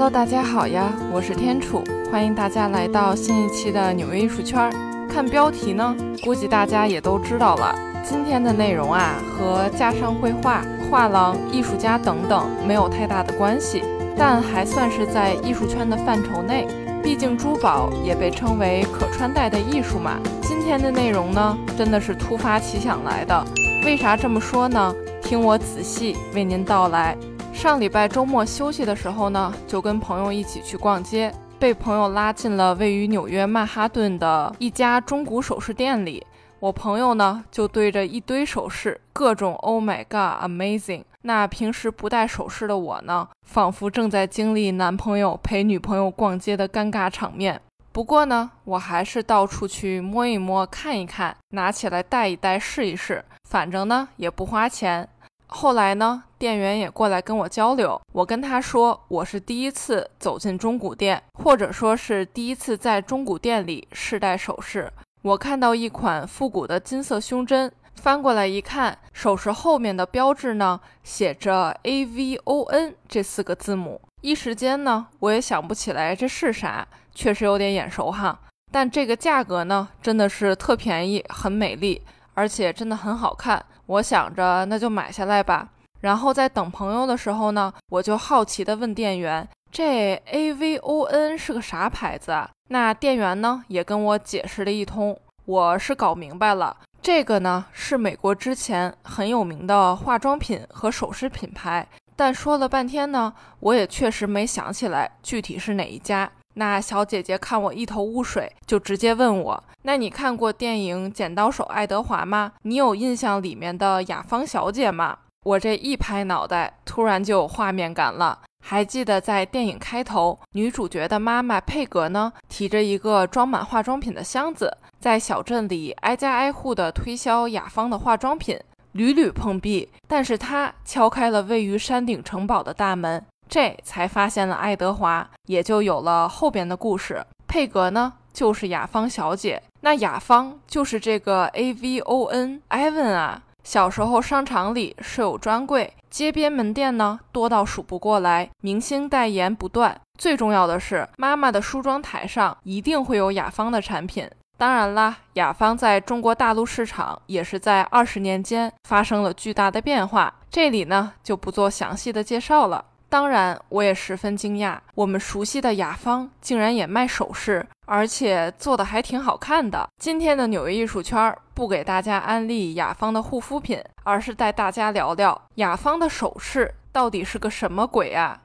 Hello，大家好呀，我是天楚，欢迎大家来到新一期的纽约艺术圈。看标题呢，估计大家也都知道了。今天的内容啊，和架上绘画、画廊、艺术家等等没有太大的关系，但还算是在艺术圈的范畴内。毕竟珠宝也被称为可穿戴的艺术嘛。今天的内容呢，真的是突发奇想来的。为啥这么说呢？听我仔细为您道来。上礼拜周末休息的时候呢，就跟朋友一起去逛街，被朋友拉进了位于纽约曼哈顿的一家中古首饰店里。我朋友呢，就对着一堆首饰，各种 “Oh my God, amazing”。那平时不戴首饰的我呢，仿佛正在经历男朋友陪女朋友逛街的尴尬场面。不过呢，我还是到处去摸一摸、看一看，拿起来戴一戴、试一试，反正呢也不花钱。后来呢，店员也过来跟我交流，我跟他说我是第一次走进中古店，或者说是第一次在中古店里试戴首饰。我看到一款复古的金色胸针，翻过来一看，首饰后面的标志呢写着 A V O N 这四个字母，一时间呢我也想不起来这是啥，确实有点眼熟哈。但这个价格呢真的是特便宜，很美丽，而且真的很好看。我想着那就买下来吧。然后在等朋友的时候呢，我就好奇的问店员：“这 A V O N 是个啥牌子啊？”那店员呢也跟我解释了一通。我是搞明白了，这个呢是美国之前很有名的化妆品和首饰品牌。但说了半天呢，我也确实没想起来具体是哪一家。那小姐姐看我一头雾水，就直接问我：“那你看过电影《剪刀手爱德华》吗？你有印象里面的雅芳小姐吗？”我这一拍脑袋，突然就有画面感了。还记得在电影开头，女主角的妈妈佩格呢，提着一个装满化妆品的箱子，在小镇里挨家挨户的推销雅芳的化妆品，屡屡碰壁。但是她敲开了位于山顶城堡的大门。这才发现了爱德华，也就有了后边的故事。佩格呢，就是雅芳小姐，那雅芳就是这个 A V O N Evan 啊。小时候商场里设有专柜，街边门店呢多到数不过来，明星代言不断。最重要的是，妈妈的梳妆台上一定会有雅芳的产品。当然啦，雅芳在中国大陆市场也是在二十年间发生了巨大的变化，这里呢就不做详细的介绍了。当然，我也十分惊讶，我们熟悉的雅芳竟然也卖首饰，而且做的还挺好看的。今天的纽约艺术圈不给大家安利雅芳的护肤品，而是带大家聊聊雅芳的首饰到底是个什么鬼啊！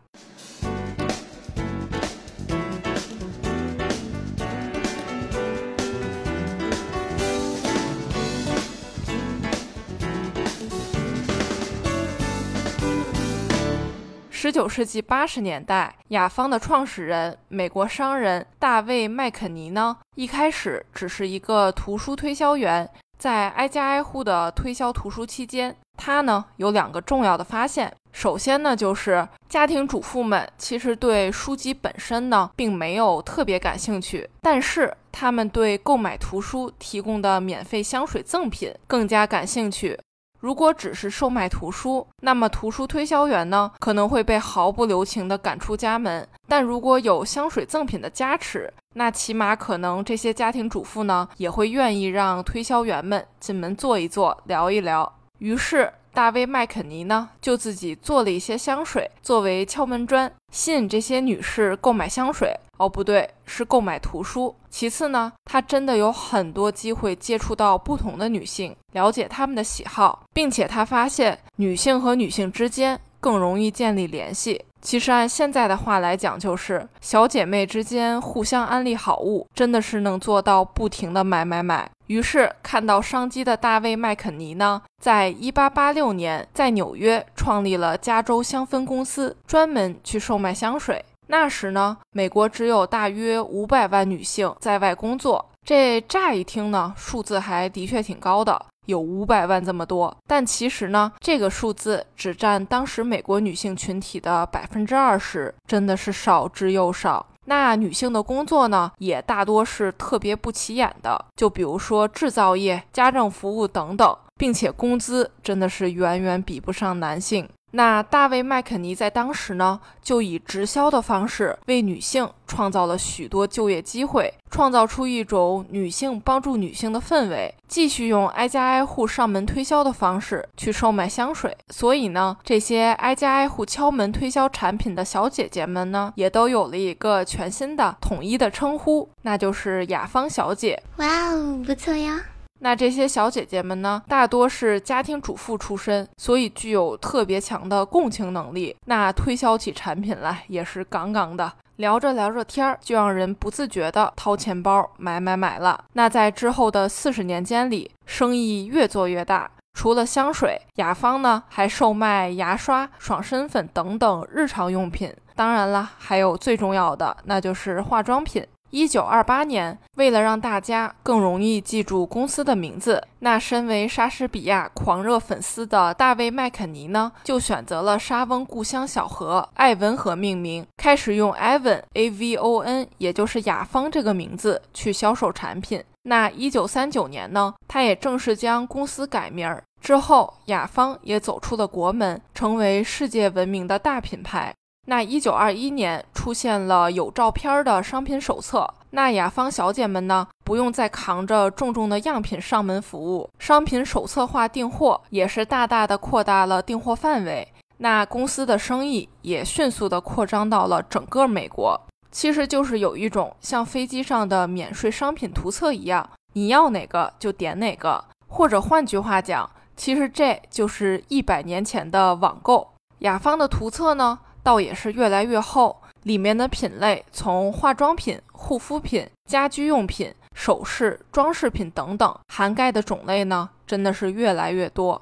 十九世纪八十年代，雅芳的创始人美国商人大卫麦肯尼呢，一开始只是一个图书推销员，在挨家挨户的推销图书期间，他呢有两个重要的发现。首先呢，就是家庭主妇们其实对书籍本身呢并没有特别感兴趣，但是他们对购买图书提供的免费香水赠品更加感兴趣。如果只是售卖图书，那么图书推销员呢可能会被毫不留情地赶出家门。但如果有香水赠品的加持，那起码可能这些家庭主妇呢也会愿意让推销员们进门坐一坐，聊一聊。于是。大卫麦肯尼呢，就自己做了一些香水作为敲门砖，吸引这些女士购买香水。哦，不对，是购买图书。其次呢，他真的有很多机会接触到不同的女性，了解她们的喜好，并且他发现女性和女性之间更容易建立联系。其实按现在的话来讲，就是小姐妹之间互相安利好物，真的是能做到不停的买买买。于是看到商机的大卫麦肯尼呢，在一八八六年在纽约创立了加州香氛公司，专门去售卖香水。那时呢，美国只有大约五百万女性在外工作，这乍一听呢，数字还的确挺高的。有五百万这么多，但其实呢，这个数字只占当时美国女性群体的百分之二十，真的是少之又少。那女性的工作呢，也大多是特别不起眼的，就比如说制造业、家政服务等等，并且工资真的是远远比不上男性。那大卫麦肯尼在当时呢，就以直销的方式为女性创造了许多就业机会，创造出一种女性帮助女性的氛围。继续用挨家挨户上门推销的方式去售卖香水，所以呢，这些挨家挨户敲门推销产品的小姐姐们呢，也都有了一个全新的统一的称呼，那就是雅芳小姐。哇哦，不错呀。那这些小姐姐们呢，大多是家庭主妇出身，所以具有特别强的共情能力。那推销起产品来也是杠杠的，聊着聊着天儿，就让人不自觉的掏钱包买买买了。那在之后的四十年间里，生意越做越大。除了香水，雅芳呢还售卖牙刷、爽身粉等等日常用品。当然了，还有最重要的，那就是化妆品。一九二八年，为了让大家更容易记住公司的名字，那身为莎士比亚狂热粉丝的大卫麦肯尼呢，就选择了莎翁故乡小河艾文河命名，开始用 Avon A V O N，也就是雅芳这个名字去销售产品。那一九三九年呢，他也正式将公司改名儿。之后，雅芳也走出了国门，成为世界闻名的大品牌。那一九二一年出现了有照片的商品手册，那雅芳小姐们呢不用再扛着重重的样品上门服务，商品手册化订货也是大大的扩大了订货范围，那公司的生意也迅速的扩张到了整个美国。其实就是有一种像飞机上的免税商品图册一样，你要哪个就点哪个，或者换句话讲，其实这就是一百年前的网购。雅芳的图册呢？倒也是越来越厚，里面的品类从化妆品、护肤品、家居用品、首饰、装饰品等等，涵盖的种类呢，真的是越来越多。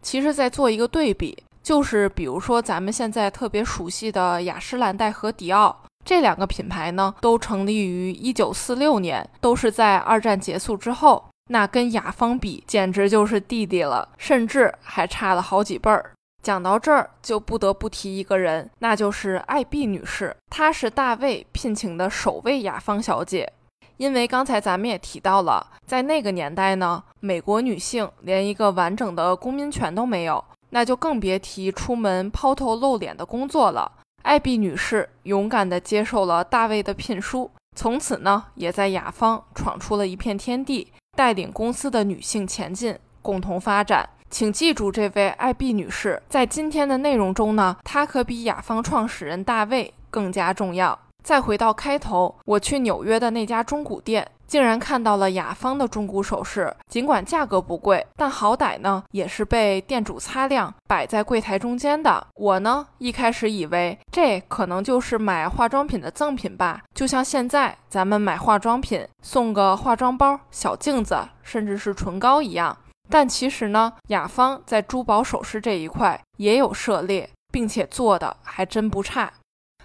其实在做一个对比，就是比如说咱们现在特别熟悉的雅诗兰黛和迪奥这两个品牌呢，都成立于一九四六年，都是在二战结束之后。那跟雅芳比，简直就是弟弟了，甚至还差了好几辈儿。讲到这儿，就不得不提一个人，那就是艾碧女士。她是大卫聘请的首位雅芳小姐。因为刚才咱们也提到了，在那个年代呢，美国女性连一个完整的公民权都没有，那就更别提出门抛头露脸的工作了。艾碧女士勇敢地接受了大卫的聘书，从此呢，也在雅芳闯出了一片天地，带领公司的女性前进，共同发展。请记住，这位艾碧女士在今天的内容中呢，她可比雅芳创始人大卫更加重要。再回到开头，我去纽约的那家中古店，竟然看到了雅芳的中古首饰。尽管价格不贵，但好歹呢也是被店主擦亮，摆在柜台中间的。我呢一开始以为这可能就是买化妆品的赠品吧，就像现在咱们买化妆品送个化妆包、小镜子，甚至是唇膏一样。但其实呢，雅芳在珠宝首饰这一块也有涉猎，并且做的还真不差。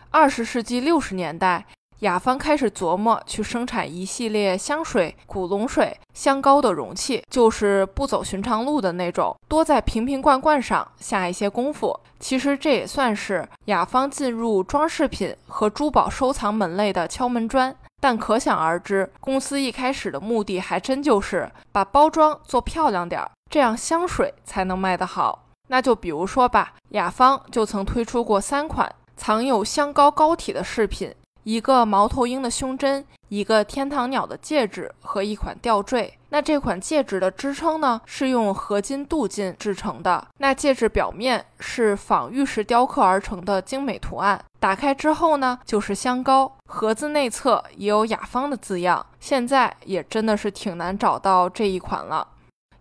二十世纪六十年代，雅芳开始琢磨去生产一系列香水、古龙水、香膏的容器，就是不走寻常路的那种，多在瓶瓶罐罐上下一些功夫。其实这也算是雅芳进入装饰品和珠宝收藏门类的敲门砖。但可想而知，公司一开始的目的还真就是把包装做漂亮点儿，这样香水才能卖得好。那就比如说吧，雅芳就曾推出过三款藏有香膏膏体的饰品。一个猫头鹰的胸针，一个天堂鸟的戒指和一款吊坠。那这款戒指的支撑呢，是用合金镀金制成的。那戒指表面是仿玉石雕刻而成的精美图案。打开之后呢，就是香膏。盒子内侧也有雅芳的字样。现在也真的是挺难找到这一款了。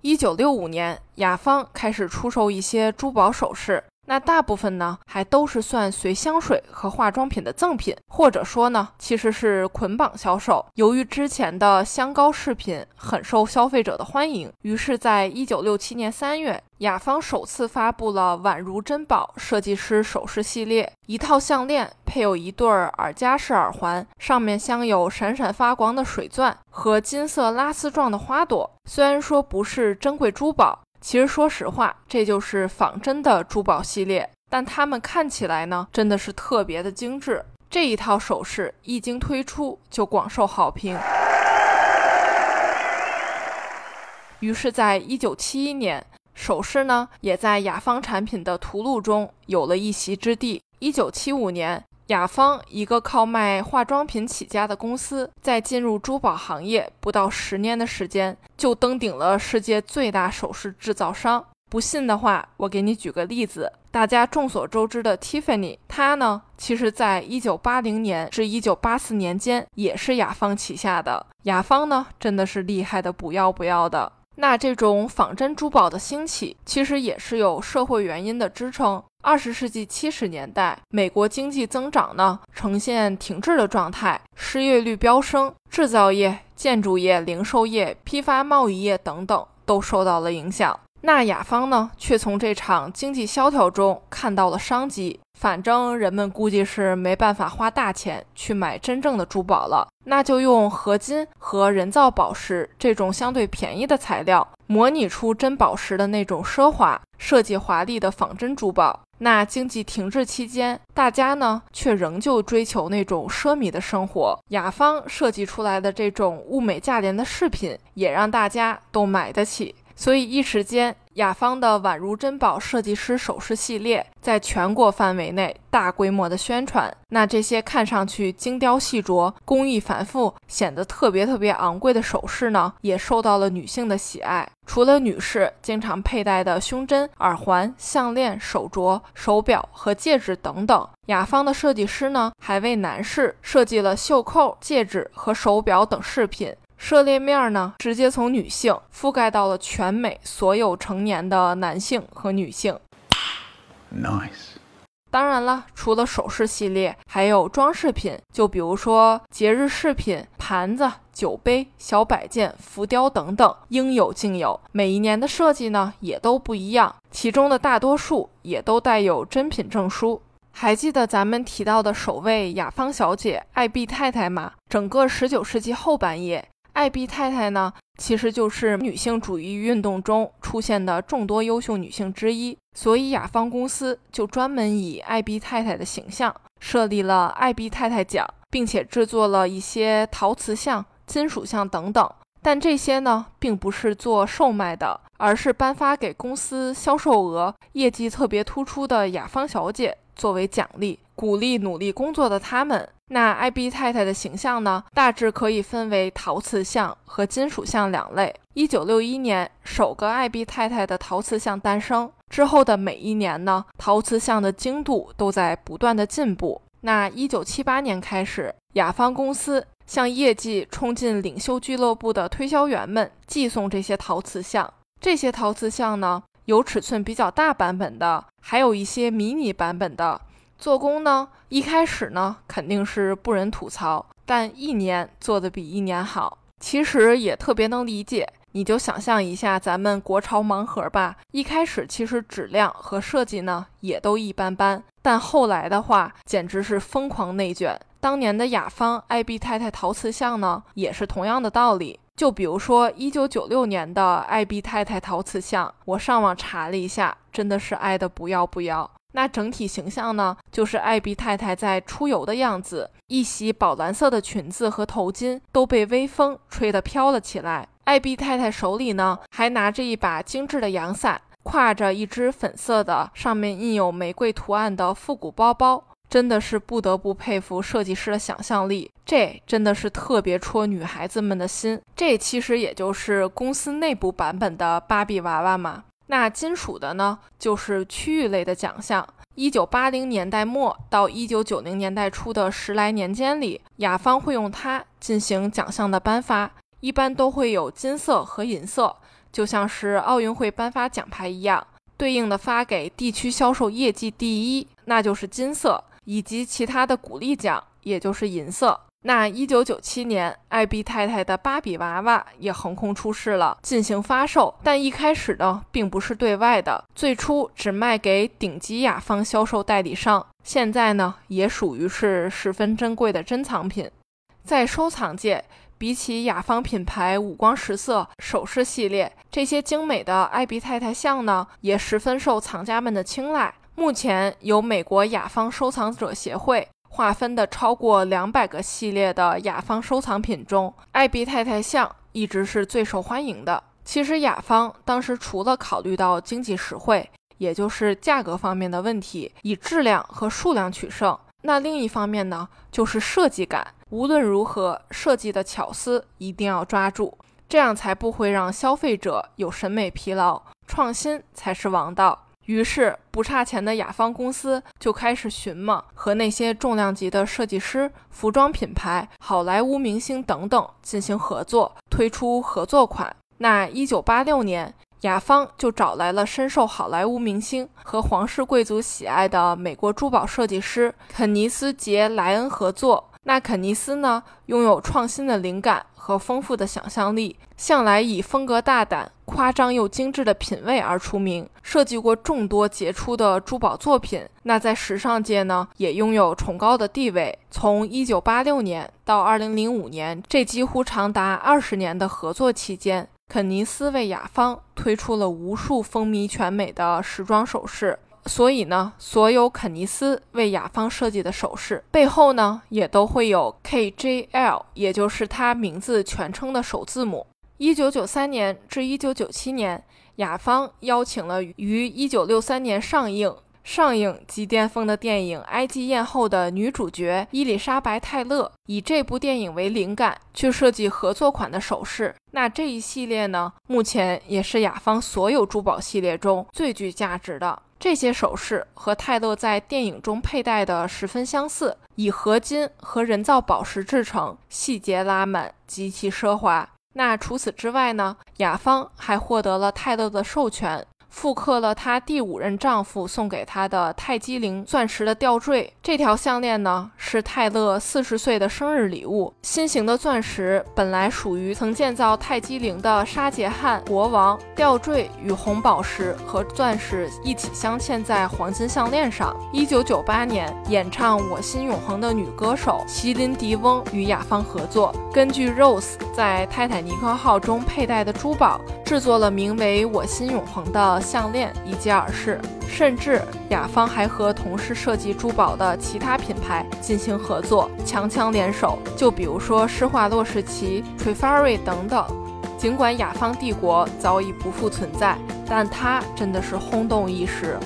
一九六五年，雅芳开始出售一些珠宝首饰。那大部分呢，还都是算随香水和化妆品的赠品，或者说呢，其实是捆绑销售。由于之前的香膏饰品很受消费者的欢迎，于是，在一九六七年三月，雅芳首次发布了宛如珍宝设计师首饰系列，一套项链配有一对耳夹式耳环，上面镶有闪闪发光的水钻和金色拉丝状的花朵。虽然说不是珍贵珠宝。其实，说实话，这就是仿真的珠宝系列，但它们看起来呢，真的是特别的精致。这一套首饰一经推出就广受好评。于是，在一九七一年，首饰呢也在雅芳产品的图录中有了一席之地。一九七五年。雅芳，一个靠卖化妆品起家的公司，在进入珠宝行业不到十年的时间，就登顶了世界最大首饰制造商。不信的话，我给你举个例子：大家众所周知的 Tiffany，它呢，其实在一九八零年至一九八四年间，也是雅芳旗下的。雅芳呢，真的是厉害的不要不要的。那这种仿真珠宝的兴起，其实也是有社会原因的支撑。二十世纪七十年代，美国经济增长呢呈现停滞的状态，失业率飙升，制造业、建筑业、零售业、批发贸易业等等都受到了影响。那雅芳呢，却从这场经济萧条中看到了商机。反正人们估计是没办法花大钱去买真正的珠宝了，那就用合金和人造宝石这种相对便宜的材料，模拟出真宝石的那种奢华设计、华丽的仿真珠宝。那经济停滞期间，大家呢却仍旧追求那种奢靡的生活。雅芳设计出来的这种物美价廉的饰品，也让大家都买得起。所以一时间，雅芳的宛如珍宝设计师首饰系列在全国范围内大规模的宣传。那这些看上去精雕细琢、工艺繁复、显得特别特别昂贵的首饰呢，也受到了女性的喜爱。除了女士经常佩戴的胸针、耳环、项链、手镯、手表和戒指等等，雅芳的设计师呢，还为男士设计了袖扣、戒指和手表等饰品。涉猎面呢，直接从女性覆盖到了全美所有成年的男性和女性。Nice。当然了，除了首饰系列，还有装饰品，就比如说节日饰品、盘子、酒杯、小摆件、浮雕等等，应有尽有。每一年的设计呢，也都不一样，其中的大多数也都带有真品证书。还记得咱们提到的首位雅芳小姐艾碧太太吗？整个十九世纪后半叶。艾比太太呢，其实就是女性主义运动中出现的众多优秀女性之一，所以雅芳公司就专门以艾比太太的形象设立了艾比太太奖，并且制作了一些陶瓷像、金属像等等。但这些呢，并不是做售卖的，而是颁发给公司销售额业绩特别突出的雅芳小姐作为奖励，鼓励努力工作的他们。那艾比太太的形象呢，大致可以分为陶瓷像和金属像两类。一九六一年，首个艾比太太的陶瓷像诞生之后的每一年呢，陶瓷像的精度都在不断的进步。那一九七八年开始，雅芳公司向业绩冲进领袖俱乐部的推销员们寄送这些陶瓷像。这些陶瓷像呢，有尺寸比较大版本的，还有一些迷你版本的。做工呢，一开始呢肯定是不忍吐槽，但一年做的比一年好，其实也特别能理解。你就想象一下咱们国潮盲盒吧，一开始其实质量和设计呢也都一般般，但后来的话简直是疯狂内卷。当年的雅芳艾碧太太陶瓷像呢，也是同样的道理。就比如说一九九六年的艾碧太太陶瓷像，我上网查了一下，真的是爱的不要不要。那整体形象呢，就是艾比太太在出游的样子，一袭宝蓝色的裙子和头巾都被微风吹得飘了起来。艾比太太手里呢，还拿着一把精致的阳伞，挎着一只粉色的、上面印有玫瑰图案的复古包包，真的是不得不佩服设计师的想象力。这真的是特别戳女孩子们的心。这其实也就是公司内部版本的芭比娃娃嘛。那金属的呢，就是区域类的奖项。一九八零年代末到一九九零年代初的十来年间里，雅芳会用它进行奖项的颁发，一般都会有金色和银色，就像是奥运会颁发奖牌一样，对应的发给地区销售业绩第一，那就是金色，以及其他的鼓励奖，也就是银色。那一九九七年，艾比太太的芭比娃娃也横空出世了，进行发售。但一开始呢，并不是对外的，最初只卖给顶级雅芳销售代理商。现在呢，也属于是十分珍贵的珍藏品。在收藏界，比起雅芳品牌五光十色首饰系列，这些精美的艾比太太像呢，也十分受藏家们的青睐。目前，由美国雅芳收藏者协会。划分的超过两百个系列的雅芳收藏品中，艾比太太像一直是最受欢迎的。其实雅芳当时除了考虑到经济实惠，也就是价格方面的问题，以质量和数量取胜。那另一方面呢，就是设计感。无论如何，设计的巧思一定要抓住，这样才不会让消费者有审美疲劳。创新才是王道。于是，不差钱的雅芳公司就开始寻摸和那些重量级的设计师、服装品牌、好莱坞明星等等进行合作，推出合作款。那一九八六年，雅芳就找来了深受好莱坞明星和皇室贵族喜爱的美国珠宝设计师肯尼斯·杰莱恩合作。那肯尼斯呢，拥有创新的灵感和丰富的想象力，向来以风格大胆、夸张又精致的品味而出名，设计过众多杰出的珠宝作品。那在时尚界呢，也拥有崇高的地位。从1986年到2005年，这几乎长达二十年的合作期间。肯尼斯为雅芳推出了无数风靡全美的时装首饰，所以呢，所有肯尼斯为雅芳设计的首饰背后呢，也都会有 KJL，也就是它名字全称的首字母。一九九三年至一九九七年，雅芳邀请了于一九六三年上映。上映即巅峰的电影《埃及艳后》的女主角伊丽莎白·泰勒，以这部电影为灵感去设计合作款的首饰。那这一系列呢，目前也是雅芳所有珠宝系列中最具价值的。这些首饰和泰勒在电影中佩戴的十分相似，以合金和人造宝石制成，细节拉满，极其奢华。那除此之外呢，雅芳还获得了泰勒的授权。复刻了她第五任丈夫送给她的泰姬陵钻石的吊坠。这条项链呢，是泰勒四十岁的生日礼物。新型的钻石本来属于曾建造泰姬陵的沙杰汉国王。吊坠与红宝石和钻石一起镶嵌在黄金项链上。一九九八年，演唱《我心永恒》的女歌手席琳迪翁与雅芳合作，根据 Rose 在泰坦尼克号中佩戴的珠宝，制作了名为《我心永恒》的。项链以及耳饰，甚至雅芳还和同时设计珠宝的其他品牌进行合作，强强联手。就比如说施华洛世奇、Trifari 等等。尽管雅芳帝国早已不复存在，但它真的是轰动一时。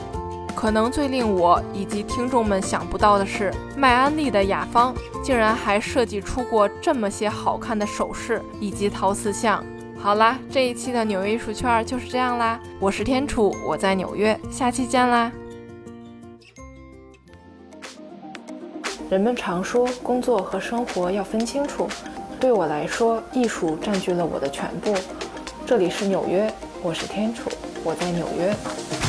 可能最令我以及听众们想不到的是，迈安利的雅芳竟然还设计出过这么些好看的首饰以及陶瓷像。好啦，这一期的纽约艺术圈就是这样啦。我是天楚，我在纽约，下期见啦。人们常说工作和生活要分清楚，对我来说，艺术占据了我的全部。这里是纽约，我是天楚，我在纽约。